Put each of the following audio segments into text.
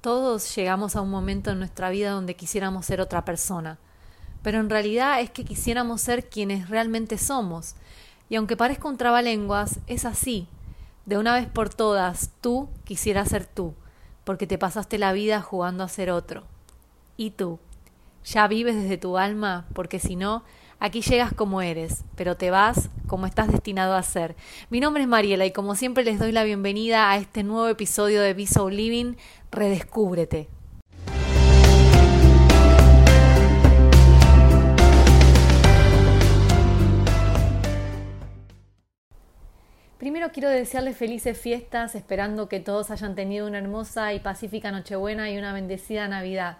todos llegamos a un momento en nuestra vida donde quisiéramos ser otra persona, pero en realidad es que quisiéramos ser quienes realmente somos. Y aunque parezca un trabalenguas, es así. De una vez por todas, tú quisieras ser tú, porque te pasaste la vida jugando a ser otro. ¿Y tú? ¿Ya vives desde tu alma? Porque si no, Aquí llegas como eres, pero te vas como estás destinado a ser. Mi nombre es Mariela y como siempre les doy la bienvenida a este nuevo episodio de Be So Living, Redescúbrete. Primero quiero desearles felices fiestas, esperando que todos hayan tenido una hermosa y pacífica Nochebuena y una bendecida Navidad.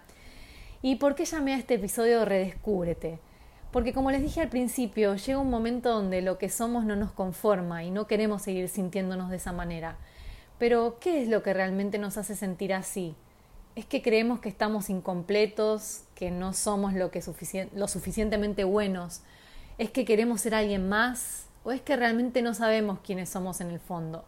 ¿Y por qué llamé a este episodio Redescúbrete? Porque como les dije al principio, llega un momento donde lo que somos no nos conforma y no queremos seguir sintiéndonos de esa manera. Pero, ¿qué es lo que realmente nos hace sentir así? ¿Es que creemos que estamos incompletos, que no somos lo, lo suficientemente buenos? ¿Es que queremos ser alguien más? ¿O es que realmente no sabemos quiénes somos en el fondo?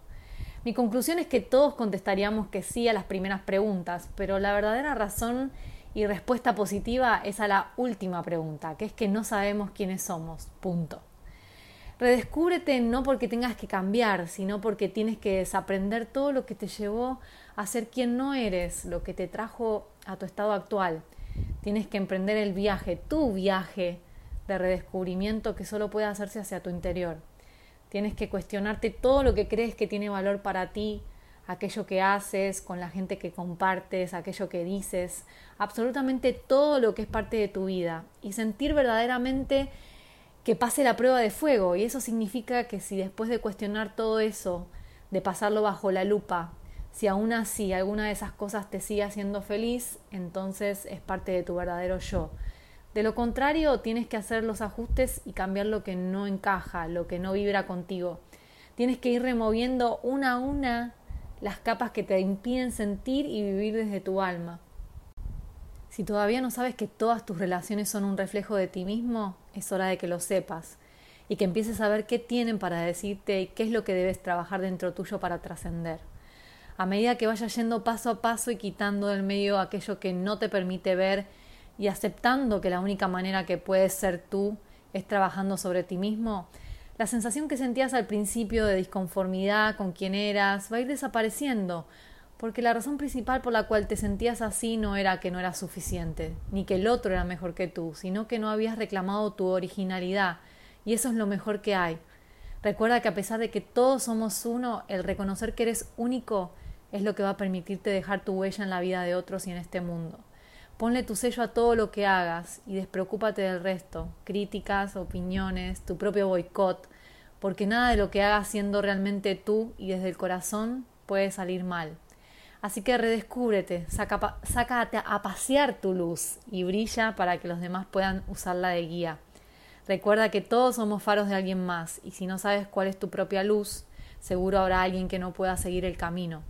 Mi conclusión es que todos contestaríamos que sí a las primeras preguntas, pero la verdadera razón y respuesta positiva es a la última pregunta, que es que no sabemos quiénes somos. Punto. Redescúbrete no porque tengas que cambiar, sino porque tienes que desaprender todo lo que te llevó a ser quien no eres, lo que te trajo a tu estado actual. Tienes que emprender el viaje, tu viaje de redescubrimiento que solo puede hacerse hacia tu interior. Tienes que cuestionarte todo lo que crees que tiene valor para ti, aquello que haces, con la gente que compartes, aquello que dices, absolutamente todo lo que es parte de tu vida y sentir verdaderamente que pase la prueba de fuego. Y eso significa que si después de cuestionar todo eso, de pasarlo bajo la lupa, si aún así alguna de esas cosas te sigue haciendo feliz, entonces es parte de tu verdadero yo. De lo contrario, tienes que hacer los ajustes y cambiar lo que no encaja, lo que no vibra contigo. Tienes que ir removiendo una a una las capas que te impiden sentir y vivir desde tu alma. Si todavía no sabes que todas tus relaciones son un reflejo de ti mismo, es hora de que lo sepas y que empieces a ver qué tienen para decirte y qué es lo que debes trabajar dentro tuyo para trascender. A medida que vayas yendo paso a paso y quitando del medio aquello que no te permite ver y aceptando que la única manera que puedes ser tú es trabajando sobre ti mismo, la sensación que sentías al principio de disconformidad con quien eras va a ir desapareciendo, porque la razón principal por la cual te sentías así no era que no eras suficiente, ni que el otro era mejor que tú, sino que no habías reclamado tu originalidad, y eso es lo mejor que hay. Recuerda que a pesar de que todos somos uno, el reconocer que eres único es lo que va a permitirte dejar tu huella en la vida de otros y en este mundo. Ponle tu sello a todo lo que hagas y despreocúpate del resto, críticas, opiniones, tu propio boicot, porque nada de lo que hagas siendo realmente tú y desde el corazón puede salir mal. Así que redescúbrete, saca, sácate a pasear tu luz y brilla para que los demás puedan usarla de guía. Recuerda que todos somos faros de alguien más y si no sabes cuál es tu propia luz, seguro habrá alguien que no pueda seguir el camino.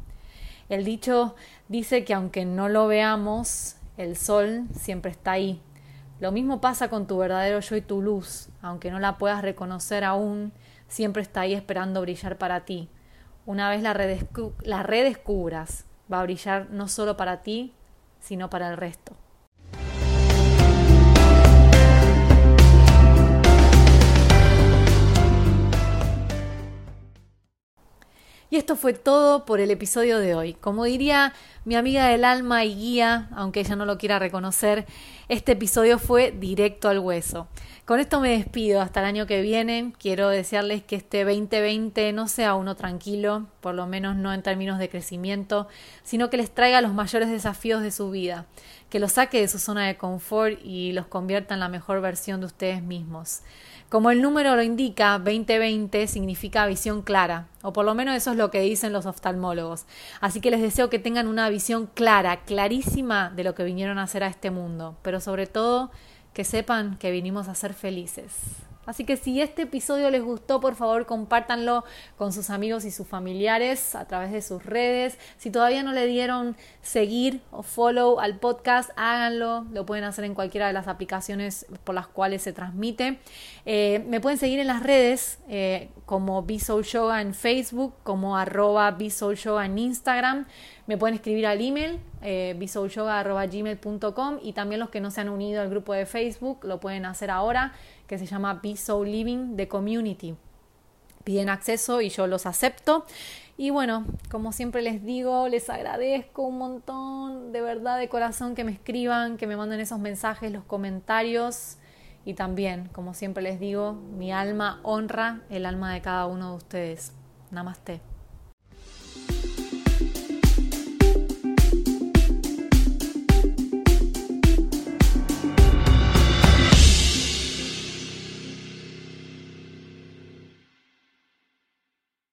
El dicho dice que aunque no lo veamos, el sol siempre está ahí. Lo mismo pasa con tu verdadero yo y tu luz, aunque no la puedas reconocer aún, siempre está ahí esperando brillar para ti. Una vez la, la redescubras, va a brillar no solo para ti, sino para el resto. Y esto fue todo por el episodio de hoy. Como diría mi amiga del alma y guía, aunque ella no lo quiera reconocer, este episodio fue directo al hueso. Con esto me despido hasta el año que viene. Quiero desearles que este 2020 no sea uno tranquilo, por lo menos no en términos de crecimiento, sino que les traiga los mayores desafíos de su vida, que los saque de su zona de confort y los convierta en la mejor versión de ustedes mismos. Como el número lo indica, 2020 significa visión clara, o por lo menos eso es lo que dicen los oftalmólogos. Así que les deseo que tengan una visión clara, clarísima de lo que vinieron a hacer a este mundo, pero sobre todo que sepan que vinimos a ser felices. Así que si este episodio les gustó, por favor compártanlo con sus amigos y sus familiares a través de sus redes. Si todavía no le dieron seguir o follow al podcast, háganlo. Lo pueden hacer en cualquiera de las aplicaciones por las cuales se transmite. Eh, me pueden seguir en las redes eh, como Soul Yoga en Facebook, como arroba en Instagram. Me pueden escribir al email eh, y también los que no se han unido al grupo de Facebook lo pueden hacer ahora, que se llama Be Living the Community. Piden acceso y yo los acepto. Y bueno, como siempre les digo, les agradezco un montón, de verdad, de corazón, que me escriban, que me manden esos mensajes, los comentarios. Y también, como siempre les digo, mi alma honra el alma de cada uno de ustedes. Namaste.